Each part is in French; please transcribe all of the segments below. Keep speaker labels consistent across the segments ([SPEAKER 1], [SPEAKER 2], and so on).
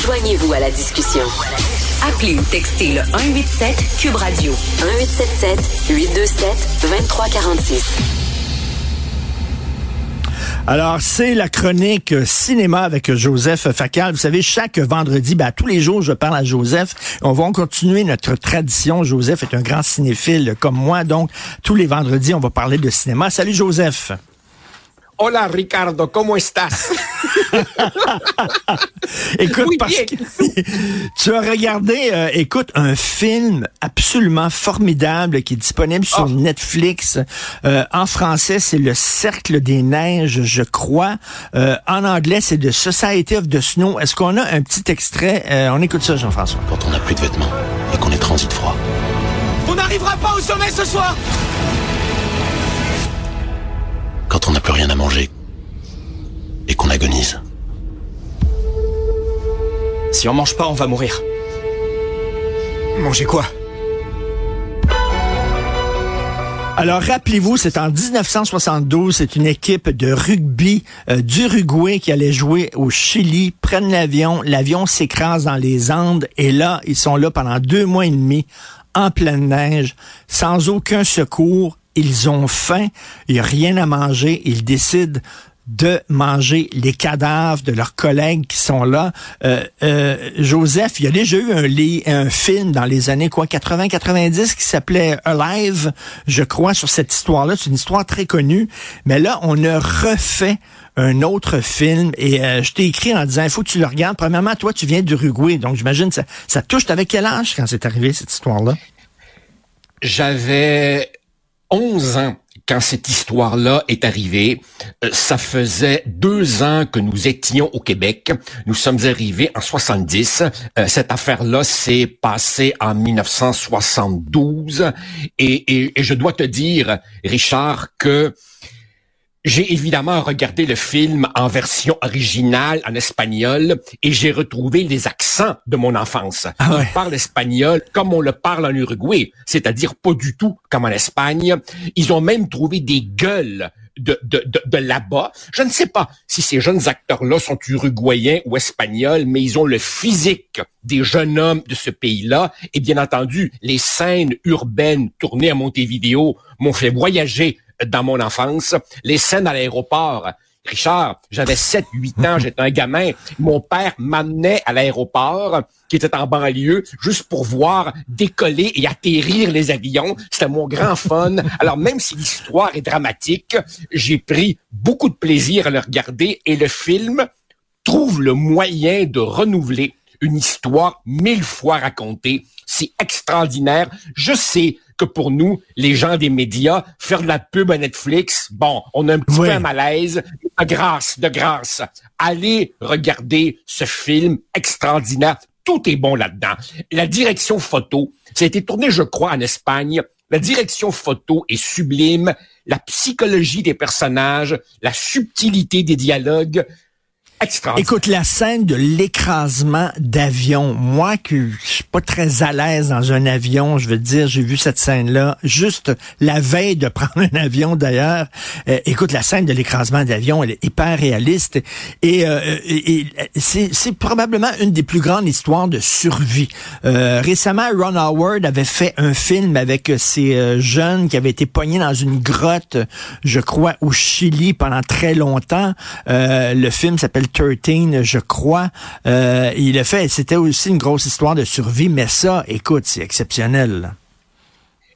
[SPEAKER 1] Joignez-vous à la discussion. Appelez ou textez le 187 Cube Radio 1877 827 2346.
[SPEAKER 2] Alors, c'est la chronique cinéma avec Joseph Facal. Vous savez, chaque vendredi, ben, tous les jours, je parle à Joseph. On va continuer notre tradition. Joseph est un grand cinéphile comme moi, donc tous les vendredis, on va parler de cinéma. Salut Joseph.
[SPEAKER 3] Hola Ricardo, ¿cómo estás?
[SPEAKER 2] écoute, parce que tu as regardé, euh, écoute, un film absolument formidable qui est disponible sur oh. Netflix. Euh, en français, c'est Le Cercle des Neiges, je crois. Euh, en anglais, c'est The Society of the Snow. Est-ce qu'on a un petit extrait? on écoute ça, Jean-François.
[SPEAKER 4] Quand on n'a plus de vêtements et qu'on est transit froid.
[SPEAKER 5] On n'arrivera pas au sommet ce soir!
[SPEAKER 4] Quand on n'a plus rien à manger et qu'on agonise.
[SPEAKER 5] Si on mange pas, on va mourir. Manger quoi?
[SPEAKER 2] Alors, rappelez-vous, c'est en 1972, c'est une équipe de rugby euh, d'Uruguay qui allait jouer au Chili, prennent l'avion, l'avion s'écrase dans les Andes, et là, ils sont là pendant deux mois et demi, en pleine neige, sans aucun secours, ils ont faim, il n'y a rien à manger, ils décident de manger les cadavres de leurs collègues qui sont là. Euh, euh, Joseph, il y a déjà eu un, un film dans les années quoi 80-90 qui s'appelait Alive, je crois, sur cette histoire-là. C'est une histoire très connue. Mais là, on a refait un autre film et euh, je t'ai écrit en disant il faut que tu le regardes. Premièrement, toi, tu viens d'Uruguay, donc j'imagine ça, ça touche. avec quel âge quand c'est arrivé cette histoire-là?
[SPEAKER 3] J'avais 11 ans quand cette histoire-là est arrivée. Euh, ça faisait deux ans que nous étions au Québec. Nous sommes arrivés en 70. Euh, cette affaire-là s'est passée en 1972. et, je dois te dire, Richard, que j'ai évidemment regardé le film en version originale, en espagnol, et j'ai retrouvé les accents de mon enfance. Ah ouais. parle espagnol comme on le parle en Uruguay, c'est-à-dire pas du tout comme en Espagne. Ils ont même trouvé des gueules de, de, de, là-bas. Je ne sais pas si ces jeunes acteurs-là sont uruguayens ou espagnols, mais ils ont le physique des jeunes hommes de ce pays-là. Et bien entendu, les scènes urbaines tournées à Montevideo m'ont fait voyager dans mon enfance, les scènes à l'aéroport. Richard, j'avais 7, 8 ans, j'étais un gamin. Mon père m'amenait à l'aéroport, qui était en banlieue, juste pour voir décoller et atterrir les avions. C'était mon grand fun. Alors, même si l'histoire est dramatique, j'ai pris beaucoup de plaisir à le regarder et le film trouve le moyen de renouveler une histoire mille fois racontée. C'est extraordinaire. Je sais que pour nous, les gens des médias, faire de la pub à Netflix, bon, on a un petit peu un malaise. De grâce, de grâce, allez regarder ce film extraordinaire. Tout est bon là-dedans. La direction photo, ça a été tourné, je crois, en Espagne. La direction photo est sublime. La psychologie des personnages, la subtilité des dialogues,
[SPEAKER 2] Écoute, la scène de l'écrasement d'avion, moi je suis pas très à l'aise dans un avion, je veux dire, j'ai vu cette scène-là juste la veille de prendre un avion d'ailleurs. Euh, écoute, la scène de l'écrasement d'avion, elle est hyper réaliste et, euh, c'est probablement une des plus grandes histoires de survie. Euh, récemment, Ron Howard avait fait un film avec ces jeunes qui avaient été poignés dans une grotte, je crois, au Chili pendant très longtemps. le film s'appelle 13, je crois. Euh, il a fait, c'était aussi une grosse histoire de survie, mais ça, écoute, c'est exceptionnel.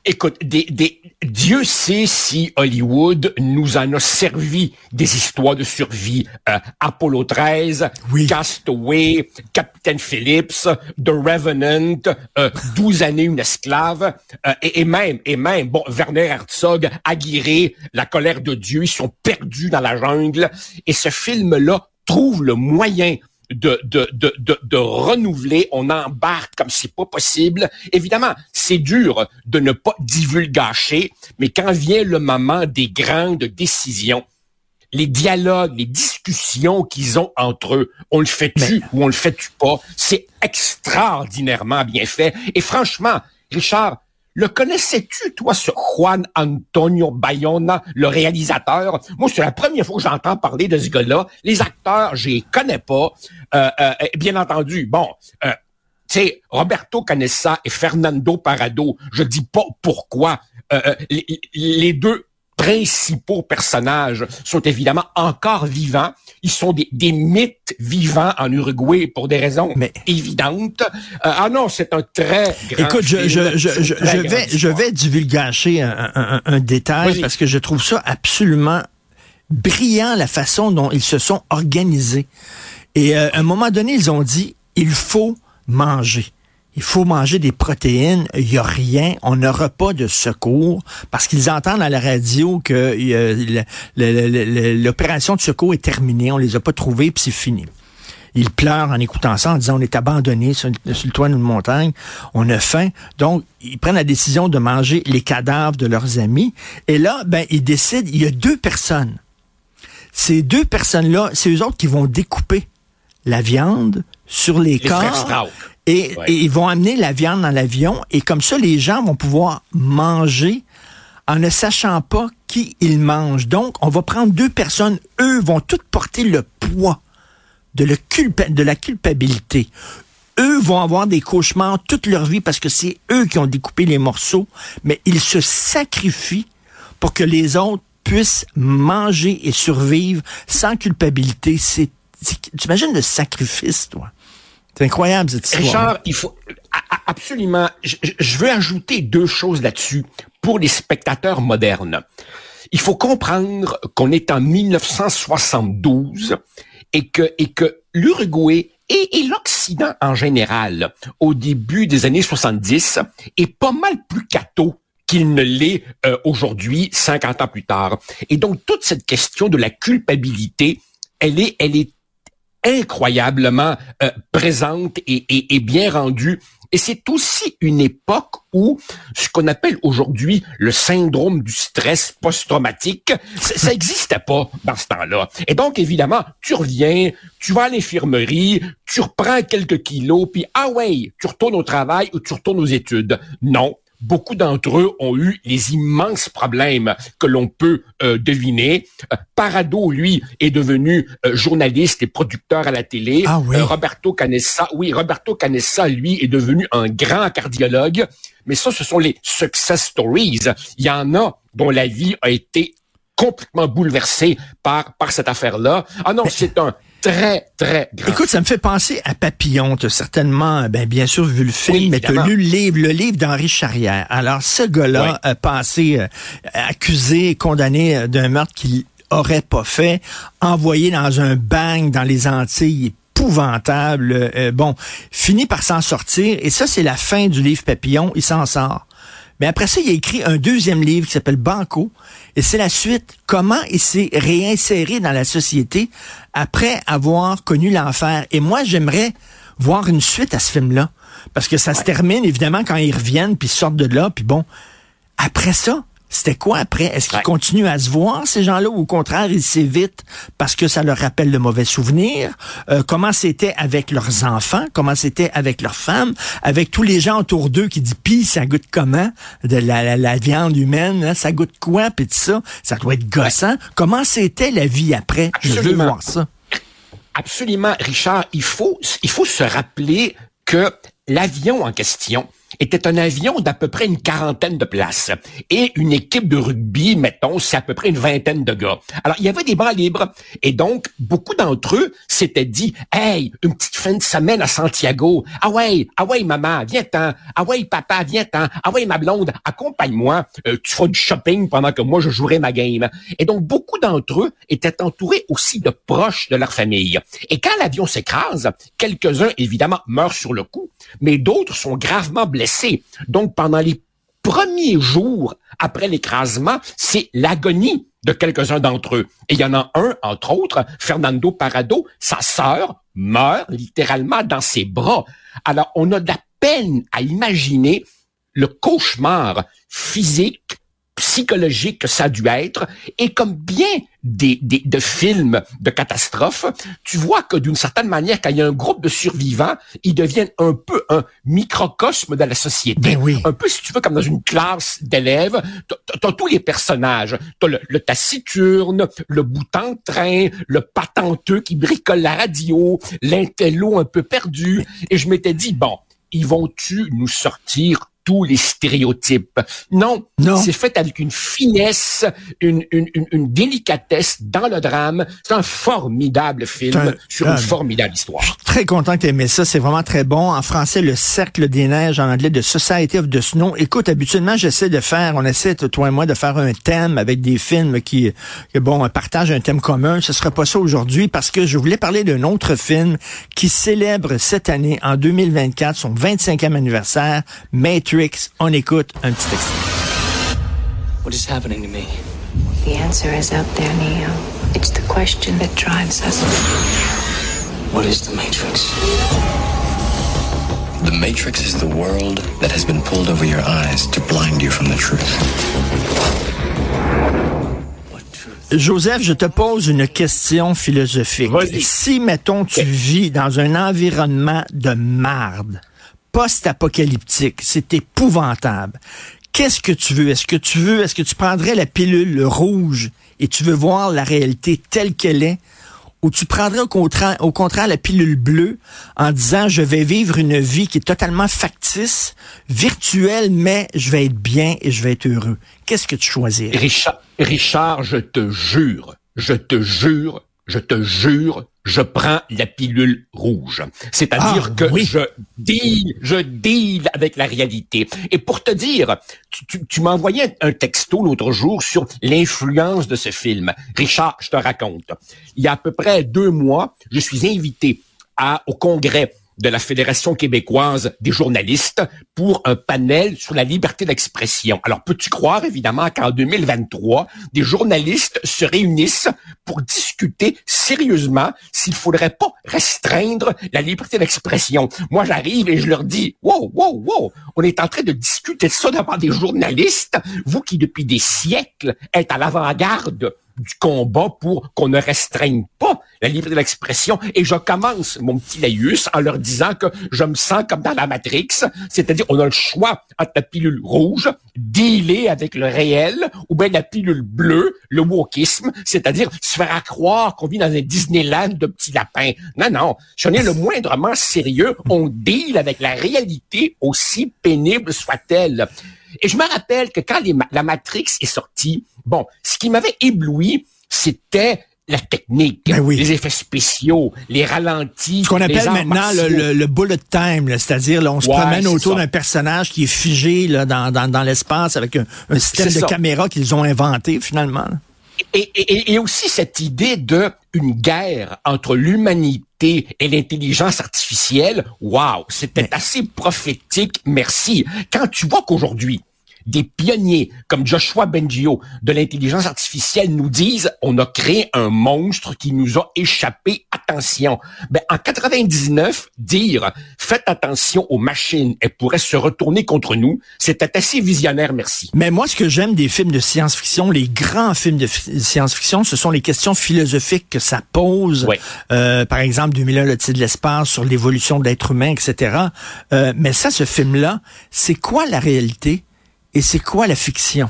[SPEAKER 3] Écoute, des, des, Dieu sait si Hollywood nous en a servi des histoires de survie. Euh, Apollo 13, Castaway, Captain Phillips, The Revenant, euh, 12 années une esclave, euh, et, et, même, et même, bon, Werner Herzog, Aguirre, La colère de Dieu, ils sont perdus dans la jungle. Et ce film-là trouve le moyen de, de, de, de, renouveler, on embarque comme c'est pas possible. Évidemment, c'est dur de ne pas divulgacher, mais quand vient le moment des grandes décisions, les dialogues, les discussions qu'ils ont entre eux, on le fait-tu ou on le fait-tu pas, c'est extraordinairement bien fait. Et franchement, Richard, Le connaissais-tu, toi, ce Juan Antonio Bayona, le réalisateur? Moi, c'est la première fois que j'entends parler de ce gars-là. Les acteurs, je les connais pas. Euh, euh, bien entendu, bon, euh, tu sais, Roberto Canessa et Fernando Parado, je dis pas pourquoi. Euh, les deux principaux personnages sont évidemment encore vivants. Ils sont des, des mythes vivants en Uruguay pour des raisons
[SPEAKER 2] Mais-
[SPEAKER 3] évidentes. Euh, ah non, c'est un très grand
[SPEAKER 2] Écoute, je,
[SPEAKER 3] film.
[SPEAKER 2] je, je, je, vais, je vais divulgacher un, un- un détail parce que je trouve ça absolument brillant la façon dont ils se sont organisés. Et euh, à un moment donné, ils ont dit, il faut manger. Il faut manger des protéines. Il n'y a rien. On n'aura pas de secours parce qu'ils entendent à la radio que euh, l'opération de secours est terminée. On les a pas trouvés puis c'est fini. Ils pleurent en écoutant ça, en disant on est abandonné sur, sur le toit d'une montagne, on a faim. Donc, ils prennent la décision de manger les cadavres de leurs amis. Et là, ben, ils décident, il y a deux personnes. Ces deux personnes-là, c'est eux autres qui vont découper la viande sur les, corps. Et,
[SPEAKER 3] Ouais.
[SPEAKER 2] et ils vont amener la viande dans l'avion. Et comme ça, les gens vont pouvoir manger en ne sachant pas qui ils mangent. Donc, on va prendre deux personnes. Eux vont toutes porter le poids de, le culpa- de la culpabilité. Eux vont avoir des cauchemars toute leur vie parce que c'est eux qui ont découpé les morceaux, mais ils se sacrifient pour que les autres puissent manger et survivre sans culpabilité. C'est, tu imagines le sacrifice, toi? C'est incroyable, cette histoire.
[SPEAKER 3] Richard, il faut absolument. Je, veux ajouter deux choses là-dessus pour les spectateurs modernes. Il faut comprendre qu'on est en 1972 et que l'Uruguay et, l'Occident en général, au début des années 70, est pas mal plus catho qu'il ne l'est euh, aujourd'hui, 50 ans plus tard. Et donc toute cette question de la culpabilité, elle est incroyablement euh, présente et, et- et bien rendue. Et c'est aussi une époque où ce qu'on appelle aujourd'hui le syndrome du stress post-traumatique, ça ça n'existait pas dans ce temps-là. Et donc, évidemment, tu reviens, tu vas à l'infirmerie, tu reprends quelques kilos, puis ah ouais, tu retournes au travail ou tu retournes aux études. Non, beaucoup d'entre eux ont eu les immenses problèmes que l'on peut euh, deviner. Euh, Parado, lui, est devenu euh, journaliste et producteur à la télé.
[SPEAKER 2] Ah oui?
[SPEAKER 3] Euh, Roberto Canessa, oui, Roberto Canessa, lui, est devenu un grand cardiologue. Mais ça, ce sont les success stories. Il y en a dont la vie a été complètement bouleversée par, par cette affaire-là. Ah non, c'est un très, très
[SPEAKER 2] Écoute, ça me fait penser à Papillon. Tu as certainement, ben, bien sûr, vu le film,
[SPEAKER 3] Oui,
[SPEAKER 2] mais tu as lu le livre, le livre d'Henri Charrière. Alors, ce gars-là a passé euh, accusé, condamné euh, d'un meurtre qu'il aurait pas fait, envoyé dans un bang dans les Antilles épouvantable. euh, bon, finit par s'en sortir. Et ça, c'est la fin du livre Papillon. Il s'en sort. Mais après ça, il a écrit un deuxième livre qui s'appelle Banco. Et c'est la suite. Comment il s'est réinséré dans la société après avoir connu l'enfer. Et moi, j'aimerais voir une suite à ce film-là. Parce que ça se termine, évidemment, quand ils reviennent, puis ils sortent de là, puis bon. Après ça, c'était quoi après? Est-ce qu'ils
[SPEAKER 3] Ouais.
[SPEAKER 2] continuent à se voir, ces gens-là, ou au contraire, ils s'évitent parce que ça leur rappelle de mauvais souvenirs? Euh, comment c'était avec leurs enfants? Comment c'était avec leurs femmes? Avec tous les gens autour d'eux qui disent, pis ça goûte comment? De la, la, la viande humaine, hein? ça goûte quoi? Puis tout ça, ça doit être gossant. Comment c'était la vie après? Je veux
[SPEAKER 3] Absolument.
[SPEAKER 2] voir ça.
[SPEAKER 3] Absolument, Richard. Il faut, il faut se rappeler que l'avion en question était un avion d'à peu près une quarantaine de places. Et une équipe de rugby, mettons, c'est à peu près une vingtaine de gars. Alors, il y avait des bras libres. Et donc, beaucoup d'entre eux s'étaient dit, hey, une petite fin de semaine à Santiago. Ah ouais, ah ouais, maman, viens-t'en. Ah ouais, papa, viens-t'en. Ah ouais, ma blonde, accompagne-moi. Euh, tu feras du shopping pendant que moi, je jouerai ma game. Et donc, beaucoup d'entre eux étaient entourés aussi de proches de leur famille. Et quand l'avion s'écrase, quelques-uns, évidemment, meurent sur le coup, mais d'autres sont gravement blessés. Donc, pendant les premiers jours après l'écrasement, c'est l'agonie de quelques-uns d'entre eux. Et il y en a un, entre autres, Fernando Parado, sa sœur meurt littéralement dans ses bras. Alors, on a de la peine à imaginer le cauchemar physique, psychologique que ça a dû être. Et comme bien des, des, de films de catastrophes, tu vois que d'une certaine manière, quand il y a un groupe de survivants, ils deviennent un peu un microcosme de la société.
[SPEAKER 2] Ben oui.
[SPEAKER 3] Un peu, si tu veux, comme dans une classe d'élèves, t'as tous les personnages. T'as le, le taciturne, le boutant de train, le patenteux qui bricole la radio, l'intello un peu perdu. Et je m'étais dit, bon, ils vont-tu nous sortir tous les stéréotypes. Non,
[SPEAKER 2] non.
[SPEAKER 3] c'est fait avec une finesse, une, une, une, délicatesse dans le drame. C'est un formidable film un, sur une formidable histoire. Je
[SPEAKER 2] suis très content que tu aimé ça. C'est vraiment très bon. En français, Le Cercle des Neiges, en anglais, The Society of the Snow. Écoute, habituellement, j'essaie de faire, on essaie, toi et moi, de faire un thème avec des films qui, qui bon, partagent un thème commun. Ce sera pas ça aujourd'hui parce que je voulais parler d'un autre film qui célèbre cette année, en 2024, son 25e anniversaire, Matrix on écoute un petit extrait.
[SPEAKER 6] What is happening to me?
[SPEAKER 7] The answer is out there, Neo. It's the question that drives us.
[SPEAKER 6] What is the Matrix?
[SPEAKER 4] The Matrix is the world that has been pulled over your eyes to blind you from the truth.
[SPEAKER 2] Joseph, je te pose une question philosophique. Si, mettons, tu vis dans un environnement de marde, post-apocalyptique. C'est épouvantable. Qu'est-ce que tu veux? Est-ce que tu veux, est-ce que tu prendrais la pilule rouge et tu veux voir la réalité telle qu'elle est? Ou tu prendrais au contraire, au contraire la pilule bleue en disant je vais vivre une vie qui est totalement factice, virtuelle, mais je vais être bien et je vais être heureux. Qu'est-ce que tu choisis?
[SPEAKER 3] Richard, Richard, je te jure, je te jure, je te jure, je prends la pilule rouge. C'est-à-dire
[SPEAKER 2] ah,
[SPEAKER 3] que
[SPEAKER 2] oui.
[SPEAKER 3] je deal, je deal avec la réalité. Et pour te dire, tu, tu, tu m'as envoyé un texto l'autre jour sur l'influence de ce film. Richard, je te raconte. Il y a à peu près deux mois, je suis invité à, au congrès de la Fédération québécoise des journalistes pour un panel sur la liberté d'expression. Alors, peux-tu croire, évidemment, qu'en 2023, des journalistes se réunissent pour discuter sérieusement s'il faudrait pas restreindre la liberté d'expression? Moi, j'arrive et je leur dis, wow, wow, wow, on est en train de discuter de ça devant des journalistes, vous qui, depuis des siècles, êtes à l'avant-garde du combat pour qu'on ne restreigne pas la liberté d'expression. Et je commence mon petit laïus en leur disant que je me sens comme dans la Matrix, c'est-à-dire on a le choix entre la pilule rouge, dealer avec le réel, ou bien la pilule bleue, le wokisme, c'est-à-dire se faire croire qu'on vit dans un Disneyland de petits lapins. Non, non, si on est le moindrement sérieux, on deal avec la réalité aussi pénible soit-elle. Et je me rappelle que quand les, la Matrix est sortie, bon, ce qui m'avait ébloui, c'était la technique,
[SPEAKER 2] ben oui.
[SPEAKER 3] les effets spéciaux, les ralentis.
[SPEAKER 2] Ce qu'on appelle maintenant le, le, le, bullet time, c'est-à-dire on se
[SPEAKER 3] Ouais,
[SPEAKER 2] promène autour d'un personnage qui est figé là, dans, dans, dans l'espace avec un, un système de
[SPEAKER 3] ça.
[SPEAKER 2] caméra qu'ils ont inventé finalement.
[SPEAKER 3] Et, et, et aussi cette idée de une guerre entre l'humanité et l'intelligence artificielle, wow, c'était assez prophétique, merci. Quand tu vois qu'aujourd'hui, des pionniers comme Joshua Bengio de l'intelligence artificielle nous disent on a créé un monstre qui nous a échappé. Attention. Ben, en 99, dire faites attention aux machines, elles pourraient se retourner contre nous, c'était assez visionnaire, merci.
[SPEAKER 2] Mais moi, ce que j'aime des films de science-fiction, les grands films de fi- science-fiction, ce sont les questions philosophiques que ça pose.
[SPEAKER 3] Ouais.
[SPEAKER 2] Euh, par exemple, 2001, le titre de l'espace, sur l'évolution de l'être humain, etc. Euh, mais ça, ce film-là, c'est quoi la réalité? Et c'est quoi la fiction?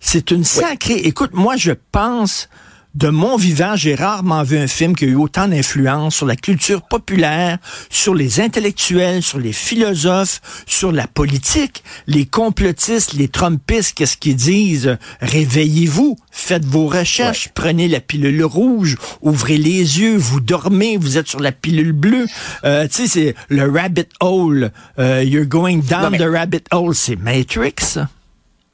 [SPEAKER 2] C'est une sacrée... Écoute, moi, je pense... De mon vivant, j'ai rarement vu un film qui a eu autant d'influence sur la culture populaire, sur les intellectuels, sur les philosophes, sur la politique, les complotistes, les trumpistes, qu'est-ce qu'ils disent? Réveillez-vous, faites vos recherches, prenez la pilule rouge, ouvrez les yeux, vous dormez, vous êtes sur la pilule bleue. Euh, tu sais, c'est le rabbit hole. Euh, you're going down
[SPEAKER 3] Non, mais-
[SPEAKER 2] the rabbit hole. C'est Matrix.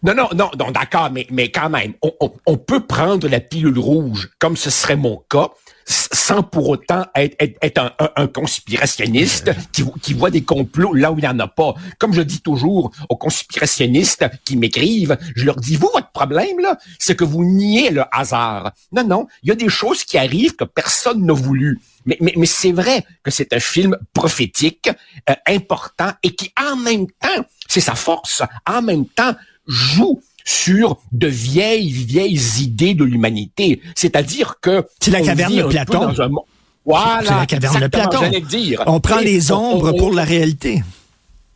[SPEAKER 3] Non, non, non, non, d'accord, mais, mais quand même, on, on, on peut prendre la pilule rouge, comme ce serait mon cas, sans pour autant être, être, être un, un- un conspirationniste qui, qui voit des complots là où il n'y en a pas. Comme je dis toujours aux conspirationnistes qui m'écrivent, je leur dis, vous, votre problème, là, c'est que vous niez le hasard. Non, non, il y a des choses qui arrivent que personne n'a voulu. Mais, mais, mais c'est vrai que c'est un film prophétique, euh, important, et qui, en même temps, c'est sa force, en même temps, joue sur de vieilles, vieilles idées de l'humanité. C'est-à-dire que...
[SPEAKER 2] C'est la caverne de Platon.
[SPEAKER 3] Voilà.
[SPEAKER 2] C'est la caverne de Platon.
[SPEAKER 3] Dire.
[SPEAKER 2] On prend les ombres pour la réalité.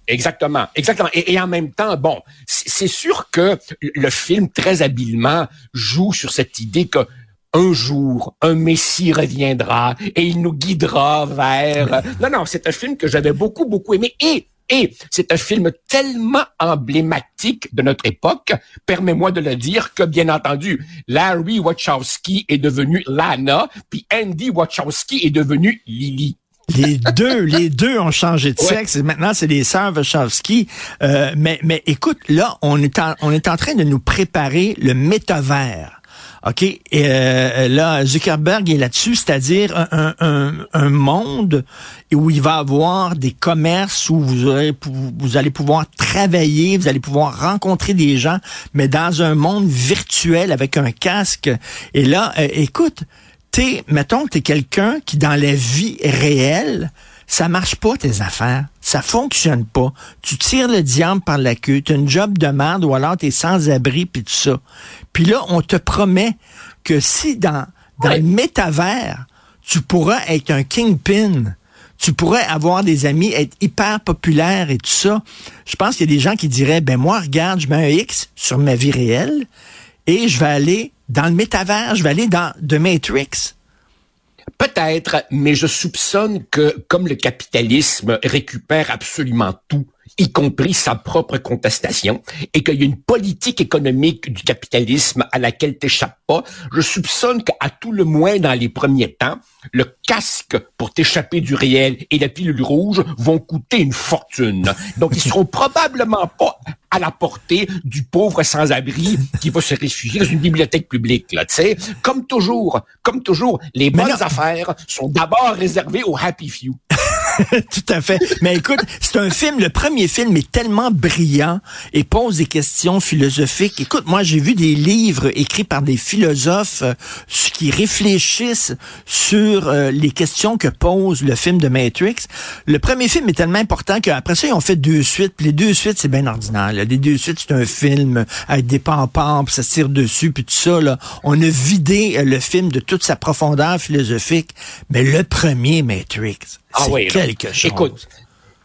[SPEAKER 3] Exactement, exactement. Et, en même temps, bon, c'est sûr que le film très habilement joue sur cette idée que un jour, un Messie reviendra et il nous guidera vers. Non, non, c'est un film que j'avais beaucoup, beaucoup aimé. Et et c'est un film tellement emblématique de notre époque, permets-moi de le dire, que bien entendu, Larry Wachowski est devenu Lana, puis Andy Wachowski est devenu Lily.
[SPEAKER 2] Les deux, les deux ont changé de sexe. maintenant, c'est les sœurs Wachowski. Euh, mais, mais écoute, là, on est, on est en train de nous préparer le métavers. OK? Euh, là, Zuckerberg est là-dessus, c'est-à-dire un, monde où il va avoir des commerces où vous, allez pouvoir travailler, vous allez pouvoir rencontrer des gens, mais dans un monde virtuel avec un casque. Et là, euh, écoute, t'es, mettons, t'es quelqu'un qui, dans la vie réelle, ça marche pas tes affaires, ça fonctionne pas. Tu tires le diable par la queue, tu as une job de merde ou alors tu es sans abri puis tout ça. Puis là, on te promet que si dans dans le métavers, tu pourras être un kingpin, tu pourrais avoir des amis, être hyper populaire et tout ça. Je pense qu'il y a des gens qui diraient ben moi regarde, je mets un X sur ma vie réelle et je vais aller dans le métavers, je vais aller dans The Matrix.
[SPEAKER 3] Peut-être, mais je soupçonne que comme le capitalisme récupère absolument tout, y compris sa propre contestation, et qu'il y a une politique économique du capitalisme à laquelle t'échappes pas, je soupçonne qu'à tout le moins dans les premiers temps, le casque pour t'échapper du réel et la pilule rouge vont coûter une fortune. Donc, ils seront probablement pas à la portée du pauvre sans-abri qui va se réfugier dans une bibliothèque publique, là, tu sais. Comme toujours, comme toujours, les bonnes affaires sont d'abord réservées aux happy few.
[SPEAKER 2] Tout à fait. Mais écoute, c'est un film, le premier film est tellement brillant et pose des questions philosophiques. Écoute, moi, j'ai vu des livres écrits par des philosophes euh, qui réfléchissent sur euh, les questions que pose le film de Matrix. Le premier film est tellement important qu'après ça, ils ont fait deux suites. les deux suites, c'est bien ordinaire. Les deux suites, c'est un film avec des pampans, puis ça tire dessus, puis tout ça. Là. On a vidé euh, le film de toute sa profondeur philosophique. Mais le premier Matrix, ah c'est quelque chose.
[SPEAKER 3] Écoute,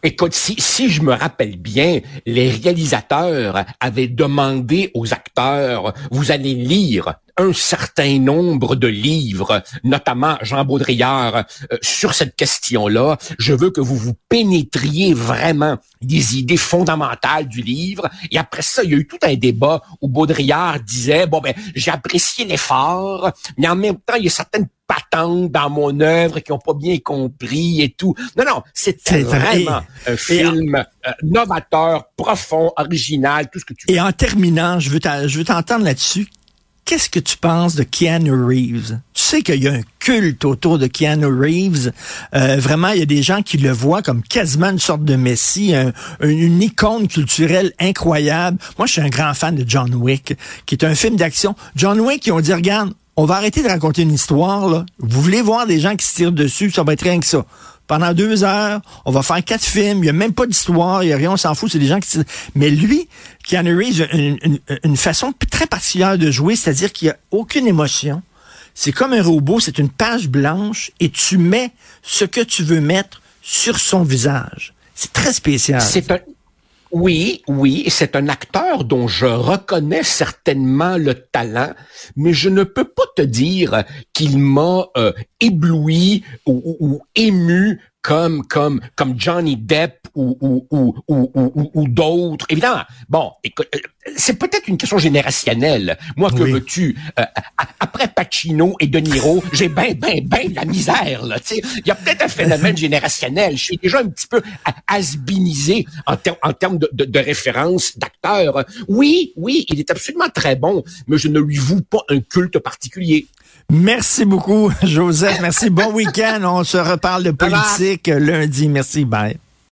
[SPEAKER 3] Écoute, si, si je me rappelle bien, les réalisateurs avaient demandé aux acteurs, vous allez lire un certain nombre de livres, notamment Jean Baudrillard, euh, sur cette question-là. Je veux que vous vous pénétriez vraiment des idées fondamentales du livre. Et après ça, il y a eu tout un débat où Baudrillard disait, bon ben, j'ai apprécié l'effort, mais en même temps, il y a certaines patentes dans mon œuvre qui ont pas bien compris et tout. Non, non, c'était vraiment un film euh, novateur, profond, original, tout ce que tu
[SPEAKER 2] veux. Et en terminant, je veux t'entendre là-dessus qu'est-ce que tu penses de Keanu Reeves? Tu sais qu'il y a un culte autour de Keanu Reeves. Euh, vraiment, il y a des gens qui le voient comme quasiment une sorte de messie, une icône culturelle incroyable. Moi, je suis un grand fan de John Wick, qui est un film d'action. John Wick, ils ont dit, regarde, on va arrêter de raconter une histoire. Là. Vous voulez voir des gens qui se tirent dessus, ça va être rien que ça pendant deux heures, on va faire quatre films, il n'y a même pas d'histoire, il n'y a rien, on s'en fout, c'est des gens qui... Mais lui, Keanu Reeves, une, une, façon très particulière de jouer, c'est-à-dire qu'il n'y a aucune émotion. C'est comme un robot, c'est une page blanche et tu mets ce que tu veux mettre sur son visage. C'est très spécial.
[SPEAKER 3] Oui, oui, c'est un acteur dont je reconnais certainement le talent, mais je ne peux pas te dire qu'il m'a euh, ébloui ou, ou, ému comme comme comme Johnny Depp ou ou ou ou, ou, d'autres. Évidemment, bon, euh, c'est peut-être une question générationnelle. Moi, que veux-tu euh, Après Pacino et De Niro, j'ai ben ben ben la misère là. Tu sais, il y a peut-être un phénomène générationnel. Je suis déjà un petit peu asbinisé en, en termes de, de, de référence d'acteur. Oui, oui, il est absolument très bon, mais je ne lui voue pas un culte particulier.
[SPEAKER 2] Merci beaucoup, Joseph. Merci. Bon week-end. On se reparle de politique lundi. Merci. Bye.